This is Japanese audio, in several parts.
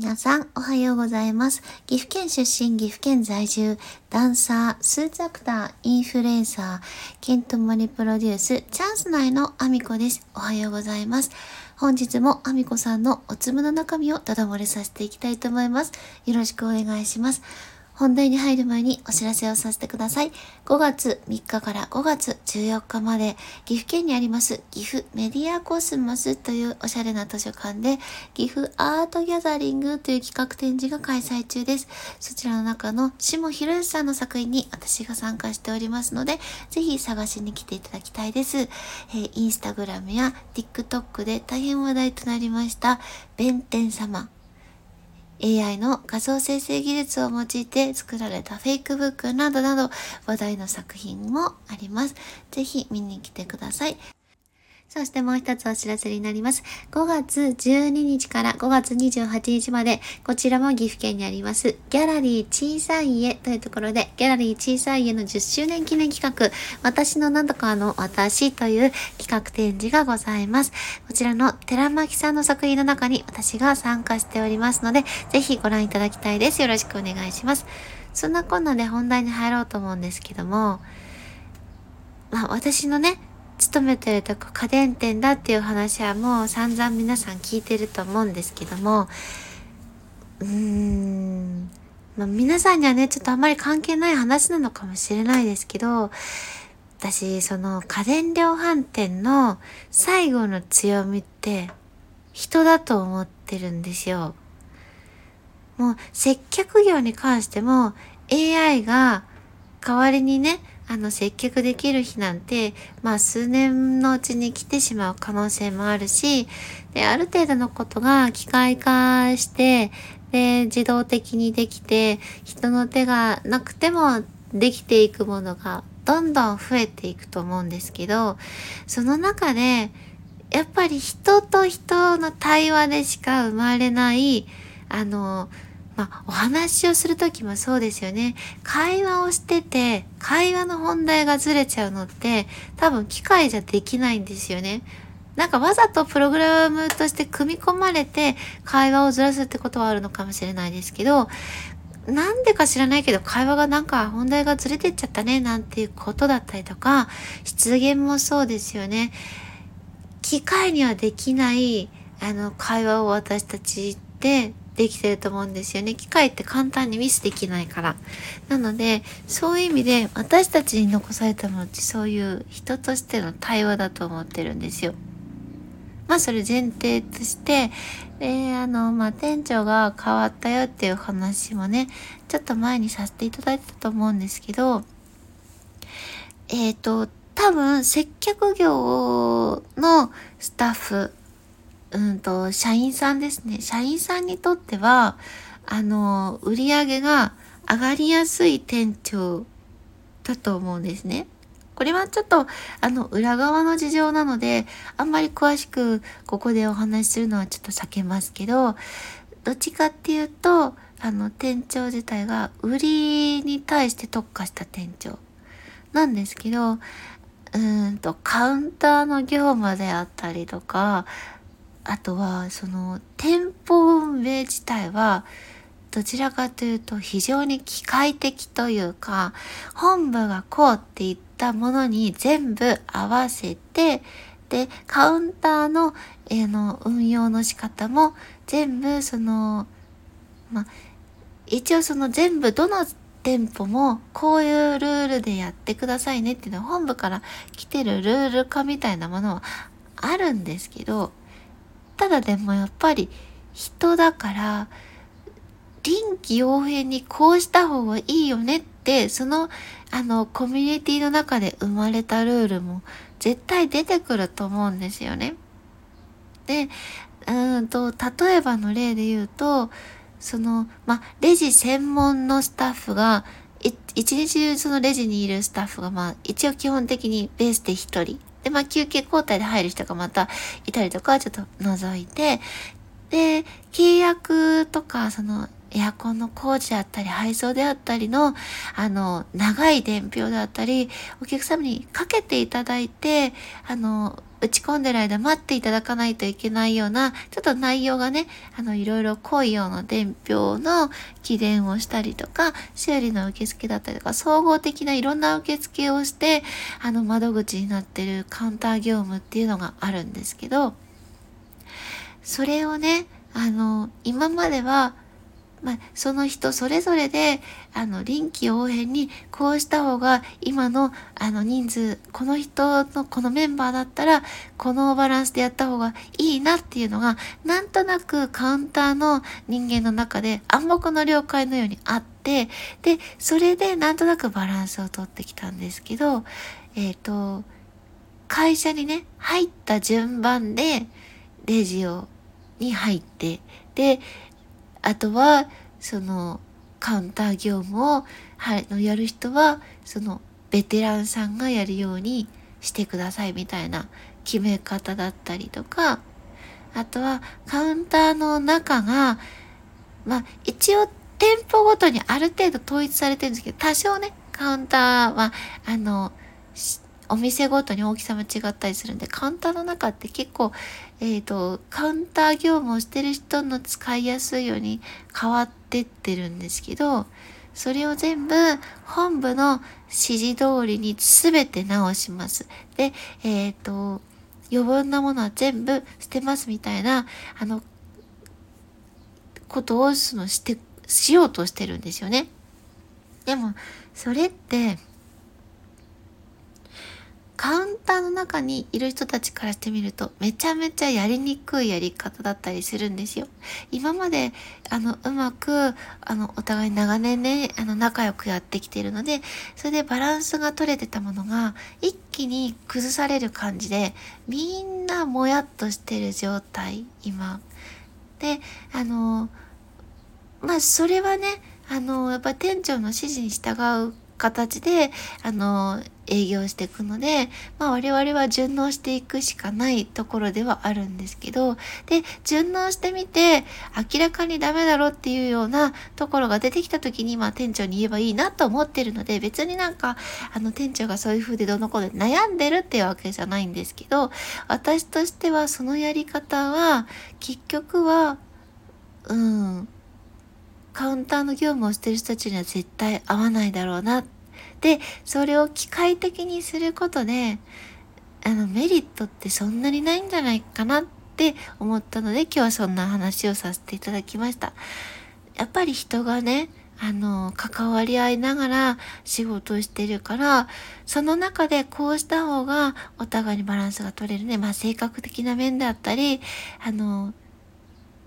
皆さん、おはようございます。岐阜県出身、岐阜県在住、ダンサー、スーツアクター、インフルエンサー、ケントモリプロデュース、チャンス内のアミコです。おはようございます。本日もアミコさんのお粒の中身をただ漏れさせていきたいと思います。よろしくお願いします。本題に入る前にお知らせをさせてください。5月3日から5月14日まで、岐阜県にあります岐阜メディアコスモスというおしゃれな図書館で、岐阜アートギャザリングという企画展示が開催中です。そちらの中の下博義さんの作品に私が参加しておりますので、ぜひ探しに来ていただきたいです。えー、インスタグラムや TikTok で大変話題となりました、弁天様 AI の画像生成技術を用いて作られたフェイクブックなどなど話題の作品もあります。ぜひ見に来てください。そしてもう一つお知らせになります。5月12日から5月28日まで、こちらも岐阜県にあります、ギャラリー小さい家というところで、ギャラリー小さい家の10周年記念企画、私のなんとかの私という企画展示がございます。こちらの寺巻さんの作品の中に私が参加しておりますので、ぜひご覧いただきたいです。よろしくお願いします。そんなこんなで本題に入ろうと思うんですけども、まあ私のね、勤めてるとこ家電店だっていう話はもう散々皆さん聞いてると思うんですけども、うーん、まあ、皆さんにはね、ちょっとあんまり関係ない話なのかもしれないですけど、私、その家電量販店の最後の強みって人だと思ってるんですよ。もう接客業に関しても AI が代わりにね、あの、接客できる日なんて、まあ、数年のうちに来てしまう可能性もあるし、で、ある程度のことが機械化して、で、自動的にできて、人の手がなくてもできていくものがどんどん増えていくと思うんですけど、その中で、やっぱり人と人の対話でしか生まれない、あの、まあ、お話をするときもそうですよね。会話をしてて、会話の本題がずれちゃうのって、多分機械じゃできないんですよね。なんかわざとプログラムとして組み込まれて会話をずらすってことはあるのかもしれないですけど、なんでか知らないけど会話がなんか本題がずれてっちゃったねなんていうことだったりとか、失言もそうですよね。機械にはできないあの会話を私たちってできてると思うんですよね。機械って簡単にミスできないから。なので、そういう意味で私たちに残されたものってそういう人としての対話だと思ってるんですよ。まあそれ前提として、で、あの、まあ店長が変わったよっていう話もね、ちょっと前にさせていただいたと思うんですけど、えっ、ー、と、多分接客業のスタッフうんと、社員さんですね。社員さんにとっては、あの、売り上げが上がりやすい店長だと思うんですね。これはちょっと、あの、裏側の事情なので、あんまり詳しくここでお話しするのはちょっと避けますけど、どっちかっていうと、あの、店長自体が売りに対して特化した店長なんですけど、うんと、カウンターの業務であったりとか、あとはその店舗運営自体はどちらかというと非常に機械的というか本部がこうって言ったものに全部合わせてでカウンターの,、えー、の運用の仕方も全部そのまあ一応その全部どの店舗もこういうルールでやってくださいねっていうのは本部から来てるルール化みたいなものはあるんですけどただでもやっぱり人だから臨機応変にこうした方がいいよねってそのあのコミュニティの中で生まれたルールも絶対出てくると思うんですよね。でうんと例えばの例で言うとそのまレジ専門のスタッフが一日中そのレジにいるスタッフがまあ一応基本的にベースで一人で、まあ、休憩交代で入る人がまたいたりとか、ちょっと覗いて、で、契約とか、その、エアコンの工事であったり、配送であったりの、あの、長い伝票であったり、お客様にかけていただいて、あの、打ち込んでる間待っていただかないといけないような、ちょっと内容がね、あの、いろいろ濃いような伝票の記伝をしたりとか、修理の受付だったりとか、総合的ないろんな受付をして、あの、窓口になってるカウンター業務っていうのがあるんですけど、それをね、あの、今までは、まあ、その人それぞれで、あの、臨機応変に、こうした方が、今の、あの、人数、この人の、このメンバーだったら、このバランスでやった方がいいなっていうのが、なんとなくカウンターの人間の中で暗黙の了解のようにあって、で、それでなんとなくバランスをとってきたんですけど、えっ、ー、と、会社にね、入った順番で、レジを、に入って、で、あとは、その、カウンター業務を、はい、のやる人は、その、ベテランさんがやるようにしてくださいみたいな決め方だったりとか、あとは、カウンターの中が、まあ、一応、店舗ごとにある程度統一されてるんですけど、多少ね、カウンターは、あの、お店ごとに大きさも違ったりするんで、カウンターの中って結構、えっ、ー、と、カウンター業務をしてる人の使いやすいように変わってってるんですけど、それを全部本部の指示通りに全て直します。で、えっ、ー、と、余分なものは全部捨てますみたいな、あの、ことをそのして、しようとしてるんですよね。でも、それって、カウンターの中にいる人たちからしてみるとめちゃめちゃやりにくいやり方だったりするんですよ。今まであのうまくあのお互い長年ねあの仲良くやってきているのでそれでバランスが取れてたものが一気に崩される感じでみんなもやっとしてる状態今。であのまあそれはねあのやっぱ店長の指示に従う形で、あの、営業していくので、まあ我々は順応していくしかないところではあるんですけど、で、順応してみて、明らかにダメだろっていうようなところが出てきた時に、まあ店長に言えばいいなと思ってるので、別になんか、あの店長がそういう風でどの子で悩んでるっていうわけじゃないんですけど、私としてはそのやり方は、結局は、うん、カウンターの業務をしてる人たちには絶対合わないだろうな。で、それを機械的にすることで、あの、メリットってそんなにないんじゃないかなって思ったので、今日はそんな話をさせていただきました。やっぱり人がね、あの、関わり合いながら仕事をしてるから、その中でこうした方がお互いにバランスが取れるね。まあ性格的な面であったり、あの、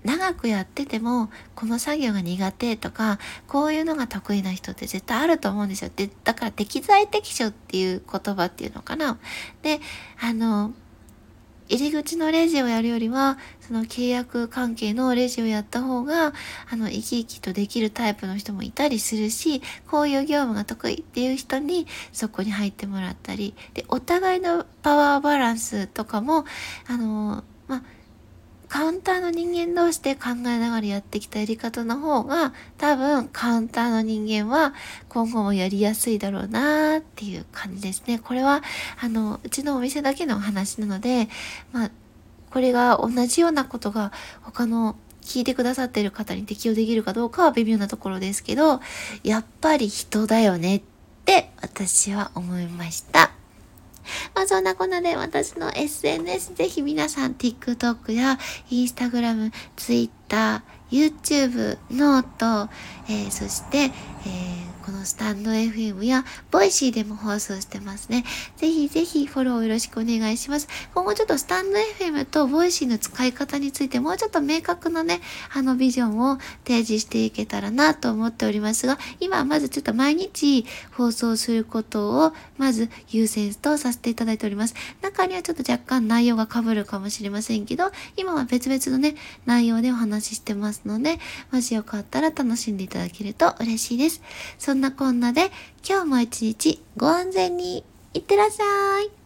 長くやっててもこの作業が苦手とかこういうのが得意な人って絶対あると思うんですよ。でだから適材適所っていう言葉っていうのかな。であの入り口のレジをやるよりはその契約関係のレジをやった方があの生き生きとできるタイプの人もいたりするしこういう業務が得意っていう人にそこに入ってもらったりでお互いのパワーバランスとかもあのまあカウンターの人間同士で考えながらやってきたやり方の方が多分カウンターの人間は今後もやりやすいだろうなっていう感じですね。これはあのうちのお店だけの話なので、まあ、これが同じようなことが他の聞いてくださっている方に適用できるかどうかは微妙なところですけど、やっぱり人だよねって私は思いました。まあそんなこんなで私の SNS ぜひ皆さん TikTok や Instagram、Twitter、YouTube、 note、えー、そして、えーこのスタンド FM やボイシーでも放送してますね。ぜひぜひフォローよろしくお願いします。今後ちょっとスタンド FM とボイシーの使い方についてもうちょっと明確なね、あのビジョンを提示していけたらなと思っておりますが、今はまずちょっと毎日放送することをまず優先とさせていただいております。中にはちょっと若干内容が被るかもしれませんけど、今は別々のね、内容でお話ししてますので、もしよかったら楽しんでいただけると嬉しいです。そんなこんなで今日も一日ご安全にいってらっしゃい。